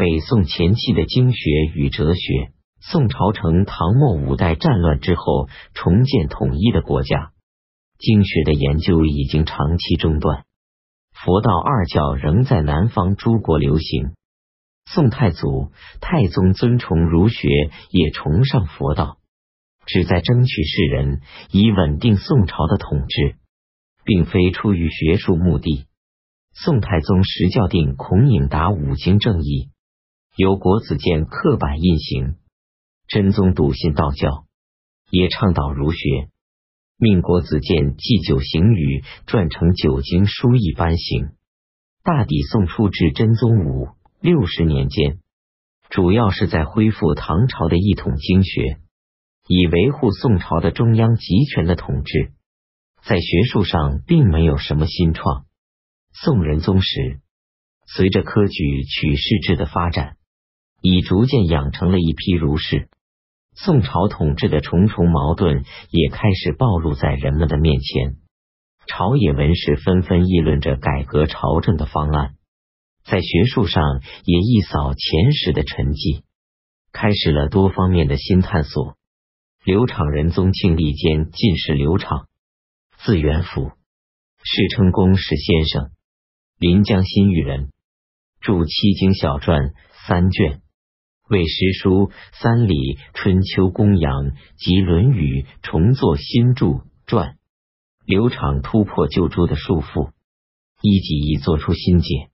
北宋前期的经学与哲学。宋朝成唐末五代战乱之后重建统一的国家，经学的研究已经长期中断。佛道二教仍在南方诸国流行。宋太祖、太宗尊崇儒学，也崇尚佛道，旨在争取世人，以稳定宋朝的统治，并非出于学术目的。宋太宗实教定孔颖达五经正义，由国子监刻板印行。真宗笃信道教，也倡导儒学，命国子监祭酒行语撰成九经书一般行。大抵宋初至真宗五六十年间，主要是在恢复唐朝的一统经学，以维护宋朝的中央集权的统治。在学术上并没有什么新创。宋仁宗时，随着科举取士制的发展，已逐渐养成了一批儒士。宋朝统治的重重矛盾也开始暴露在人们的面前，朝野文士纷纷议论着改革朝政的方案，在学术上也一扫前时的沉寂，开始了多方面的新探索。刘昶仁宗庆历间进士刘昶，字元甫，世称公史先生，临江新余人，著七经小传三卷。为诗书三礼春秋公羊及论语重作新著传，刘昶突破旧诸的束缚，一己一做出新解，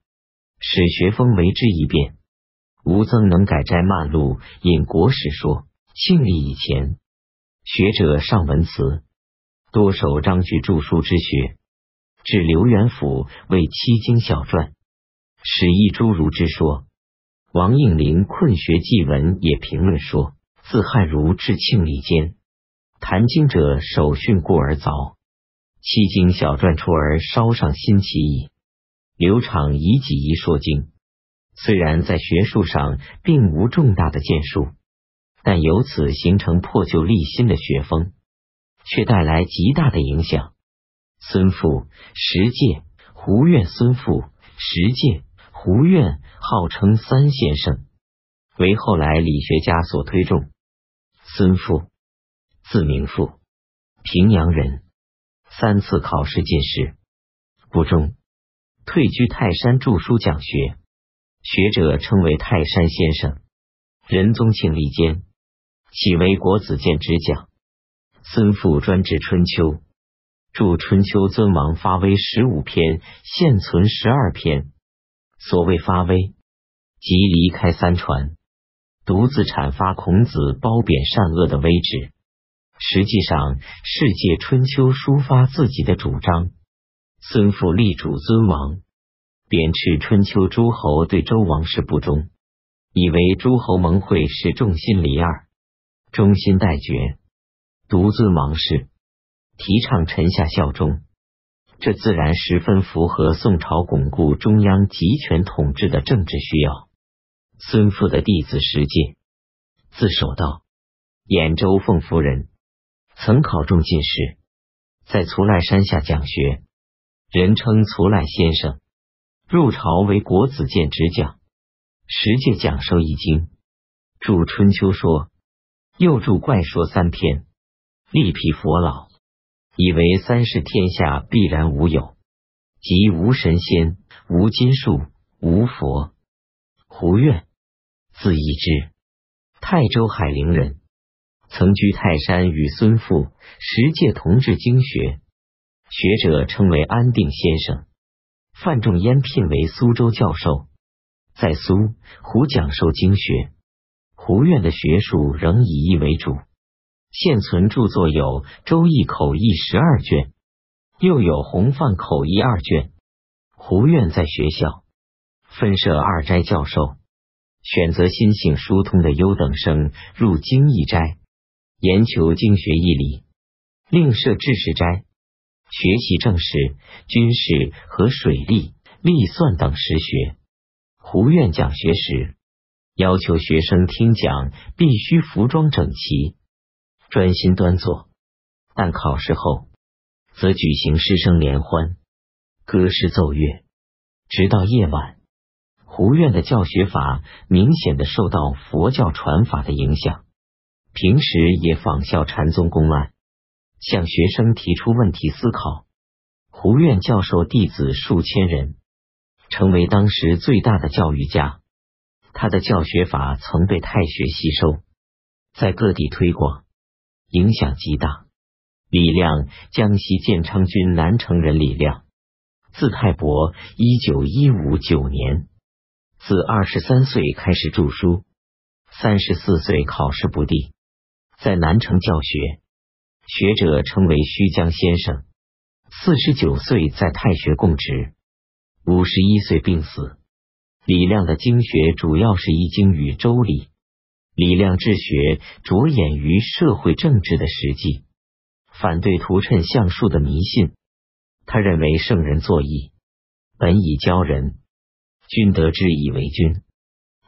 使学风为之一变。吴曾能改摘漫录引国史说，庆历以前，学者尚文辞，多守章句著书之学，至刘元甫为七经小传，使一诸儒之说。王应麟《困学记文》也评论说：“自汉儒至庆历间，谈经者首训故而凿，七经小传出而稍上新奇矣。”刘昶以己一说经，虽然在学术上并无重大的建树，但由此形成破旧立新的学风，却带来极大的影响。孙复、石介、胡苑、孙复、石介。胡苑号称三先生，为后来理学家所推重。孙复，字明复，平阳人，三次考试进士，不中，退居泰山著书讲学，学者称为泰山先生。仁宗庆历间，起为国子监之讲。孙复专治春秋，著《春秋尊王发威》十五篇，现存十二篇。所谓发威，即离开三传，独自阐发孔子褒贬善恶的威旨。实际上是借春秋抒发自己的主张。孙父立主尊王，贬斥春秋诸侯对周王室不忠，以为诸侯盟会是众心离二，忠心待绝，独尊王室，提倡臣下效忠。这自然十分符合宋朝巩固中央集权统治的政治需要。孙父的弟子石介，字守道，兖州凤夫人，曾考中进士，在徂徕山下讲学，人称徂徕先生。入朝为国子监执讲，石介讲授易经，著《春秋说》，又著《怪说》三篇，力辟佛老。以为三世天下必然无有，即无神仙、无金术、无佛。胡苑，字义之，泰州海陵人，曾居泰山，与孙父、石介同治经学，学者称为安定先生。范仲淹聘为苏州教授，在苏胡讲授经学。胡苑的学术仍以义为主。现存著作有《周易口译》十二卷，又有《洪范口译》二卷。胡苑在学校分设二斋教授，选择心性疏通的优等生入经义斋，研求经学义理；另设知识斋，学习政史、军事和水利、历算等实学。胡苑讲学时，要求学生听讲必须服装整齐。专心端坐，但考试后则举行师生联欢，歌诗奏乐，直到夜晚。胡院的教学法明显的受到佛教传法的影响，平时也仿效禅宗公案，向学生提出问题思考。胡院教授弟子数千人，成为当时最大的教育家。他的教学法曾被太学吸收，在各地推广，影响极大。李亮，江西建昌军南城人，李亮，字太伯，一九一五九年。自二十三岁开始著书，三十四岁考试不第，在南城教学，学者称为虚江先生。四十九岁在太学供职，五十一岁病死。李亮的经学主要是易经与周礼。李亮治学着眼于社会政治的实际，反对图谶相术的迷信。他认为圣人作义，本以教人。君得之以为君，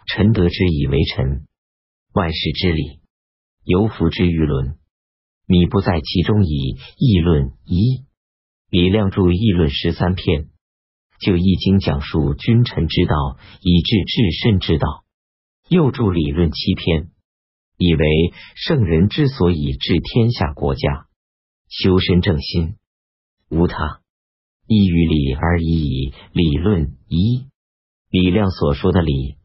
臣得之以为臣。万事之理，犹服之于伦。米不在其中以议论一。李亮著议论十三篇，就易经讲述君臣之道，以治至身之道。又著理论七篇，以为圣人之所以治天下国家，修身正心，无他，依于理而已矣。理论一。李亮所说的礼，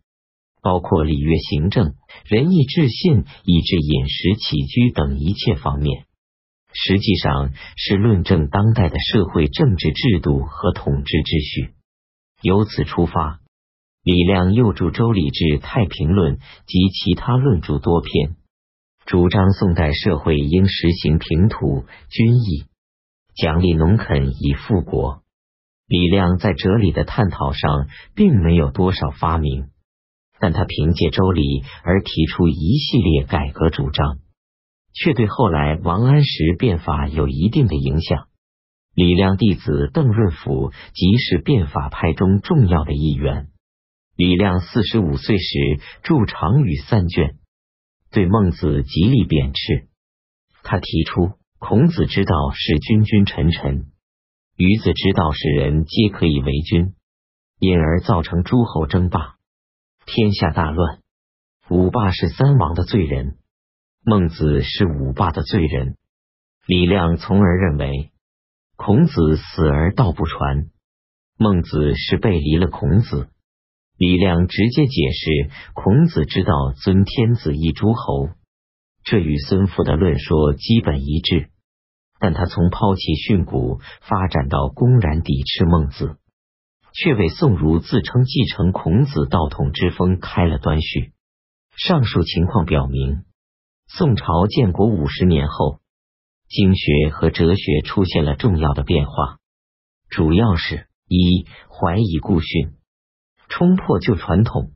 包括礼乐行政、仁义智信，以至饮食起居等一切方面，实际上是论证当代的社会政治制度和统治秩序。由此出发，李亮又著《周礼志》《太平论》及其他论著多篇，主张宋代社会应实行平土均邑，奖励农垦以富国。李亮在哲理的探讨上并没有多少发明，但他凭借周礼而提出一系列改革主张，却对后来王安石变法有一定的影响。李亮弟子邓润甫即是变法派中重要的一员。李亮四十五岁时著《长语》三卷，对孟子极力贬斥。他提出孔子之道是君君臣臣。于子之道，是人皆可以为君，因而造成诸侯争霸，天下大乱。五霸是三王的罪人，孟子是五霸的罪人。李亮从而认为，孔子死而道不传，孟子是背离了孔子。李亮直接解释，孔子之道尊天子以诸侯，这与孙父的论说基本一致。但他从抛弃训诂发展到公然抵斥孟子，却为宋儒自称继承孔子道统之风开了端绪。上述情况表明，宋朝建国五十年后，经学和哲学出现了重要的变化，主要是：一、怀疑故训，冲破旧传统。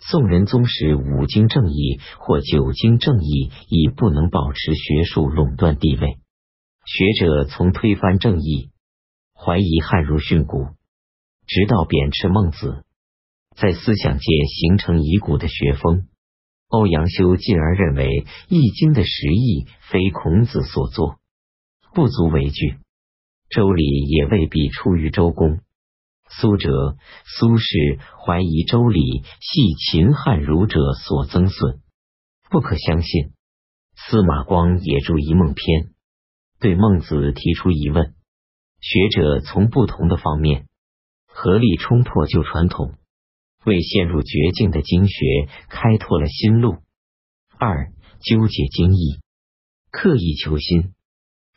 宋仁宗时，五经正义或九经正义已不能保持学术垄断地位。学者从推翻正义、怀疑汉儒训诂，直到贬斥孟子，在思想界形成遗骨的学风。欧阳修进而认为《易经》的实意非孔子所作，不足为据。周礼也未必出于周公。苏辙、苏轼怀疑周礼系秦汉儒者所增损，不可相信。司马光也著《一梦篇》。对孟子提出疑问，学者从不同的方面。合力冲破旧传统，为陷入绝境的经学开拓了新路。二、纠结经义，刻意求新，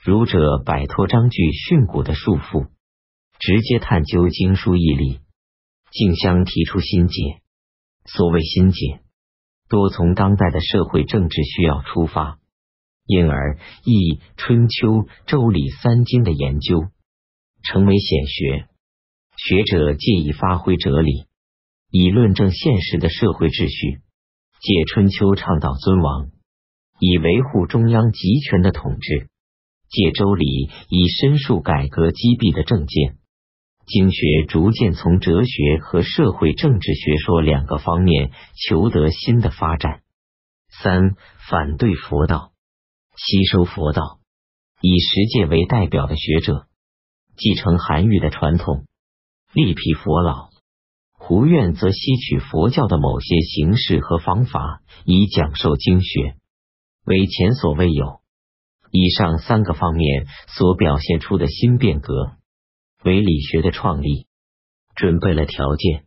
儒者摆脱章句训诂的束缚，直接探究经书义理，竞相提出新解。所谓新解，多从当代的社会政治需要出发。因而，《易》《春秋》《周礼》三经的研究成为显学。学者借以发挥哲理，以论证现实的社会秩序；借《春秋》倡导尊王，以维护中央集权的统治；借《周礼》以申述改革积弊的政见。经学逐渐从哲学和社会政治学说两个方面求得新的发展。三、反对佛道，吸收佛道，以十戒为代表的学者，继承韩愈的传统，力辟佛老；胡院则吸取佛教的某些形式和方法，以讲授经学，为前所未有。以上三个方面所表现出的新变革。为理学的创立准备了条件。